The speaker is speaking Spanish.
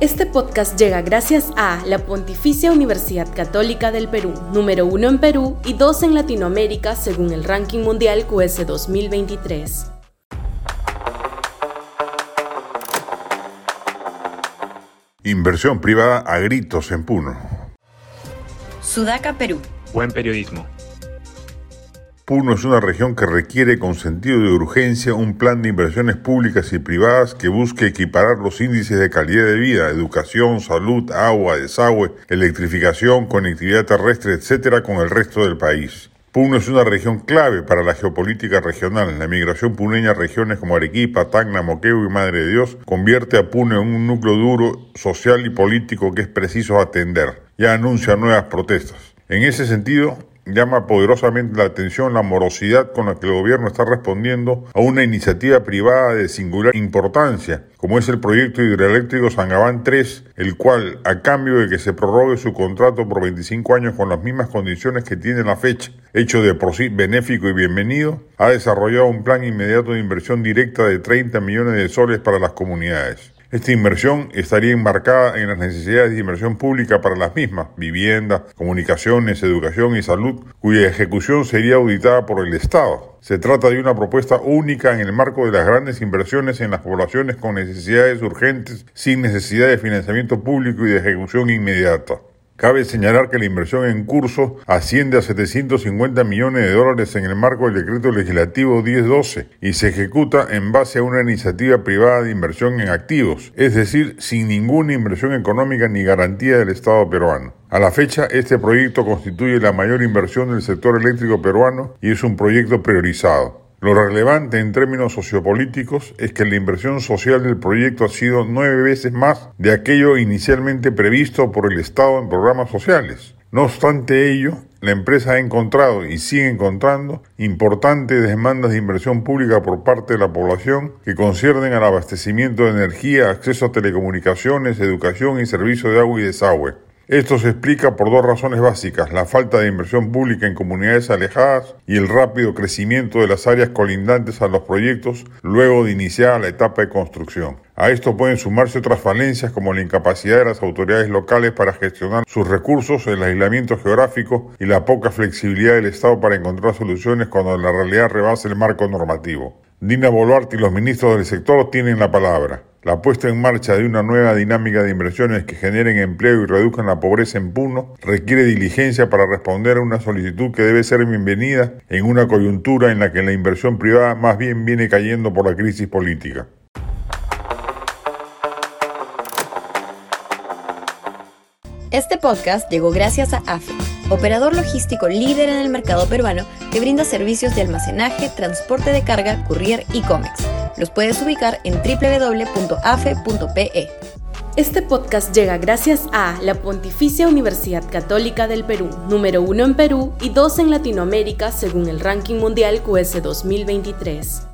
Este podcast llega gracias a la Pontificia Universidad Católica del Perú, número uno en Perú y dos en Latinoamérica según el ranking mundial QS 2023. Inversión privada a gritos en Puno. Sudaca, Perú. Buen periodismo. Puno es una región que requiere con sentido de urgencia un plan de inversiones públicas y privadas que busque equiparar los índices de calidad de vida, educación, salud, agua, desagüe, electrificación, conectividad terrestre, etc. con el resto del país. Puno es una región clave para la geopolítica regional. La migración puneña a regiones como Arequipa, Tacna, Moquegua y Madre de Dios convierte a Puno en un núcleo duro social y político que es preciso atender. Ya anuncia nuevas protestas. En ese sentido, llama poderosamente la atención la morosidad con la que el gobierno está respondiendo a una iniciativa privada de singular importancia, como es el proyecto hidroeléctrico Sangabán 3, el cual, a cambio de que se prorrogue su contrato por 25 años con las mismas condiciones que tiene la fecha, hecho de por sí benéfico y bienvenido, ha desarrollado un plan inmediato de inversión directa de 30 millones de soles para las comunidades. Esta inversión estaría embarcada en las necesidades de inversión pública para las mismas, vivienda, comunicaciones, educación y salud, cuya ejecución sería auditada por el Estado. Se trata de una propuesta única en el marco de las grandes inversiones en las poblaciones con necesidades urgentes, sin necesidad de financiamiento público y de ejecución inmediata. Cabe señalar que la inversión en curso asciende a 750 millones de dólares en el marco del decreto legislativo 1012 y se ejecuta en base a una iniciativa privada de inversión en activos, es decir, sin ninguna inversión económica ni garantía del Estado peruano. A la fecha, este proyecto constituye la mayor inversión del sector eléctrico peruano y es un proyecto priorizado. Lo relevante en términos sociopolíticos es que la inversión social del proyecto ha sido nueve veces más de aquello inicialmente previsto por el Estado en programas sociales. No obstante ello, la empresa ha encontrado y sigue encontrando importantes demandas de inversión pública por parte de la población que conciernen al abastecimiento de energía, acceso a telecomunicaciones, educación y servicio de agua y desagüe. Esto se explica por dos razones básicas, la falta de inversión pública en comunidades alejadas y el rápido crecimiento de las áreas colindantes a los proyectos luego de iniciar la etapa de construcción. A esto pueden sumarse otras falencias como la incapacidad de las autoridades locales para gestionar sus recursos, el aislamiento geográfico y la poca flexibilidad del Estado para encontrar soluciones cuando la realidad rebasa el marco normativo. Dina Boluarte y los ministros del sector tienen la palabra. La puesta en marcha de una nueva dinámica de inversiones que generen empleo y reduzcan la pobreza en Puno requiere diligencia para responder a una solicitud que debe ser bienvenida en una coyuntura en la que la inversión privada más bien viene cayendo por la crisis política. Este podcast llegó gracias a AFE, operador logístico líder en el mercado peruano que brinda servicios de almacenaje, transporte de carga, courier y cómics los puedes ubicar en www.afe.pe. Este podcast llega gracias a la Pontificia Universidad Católica del Perú, número uno en Perú y dos en Latinoamérica según el ranking mundial QS 2023.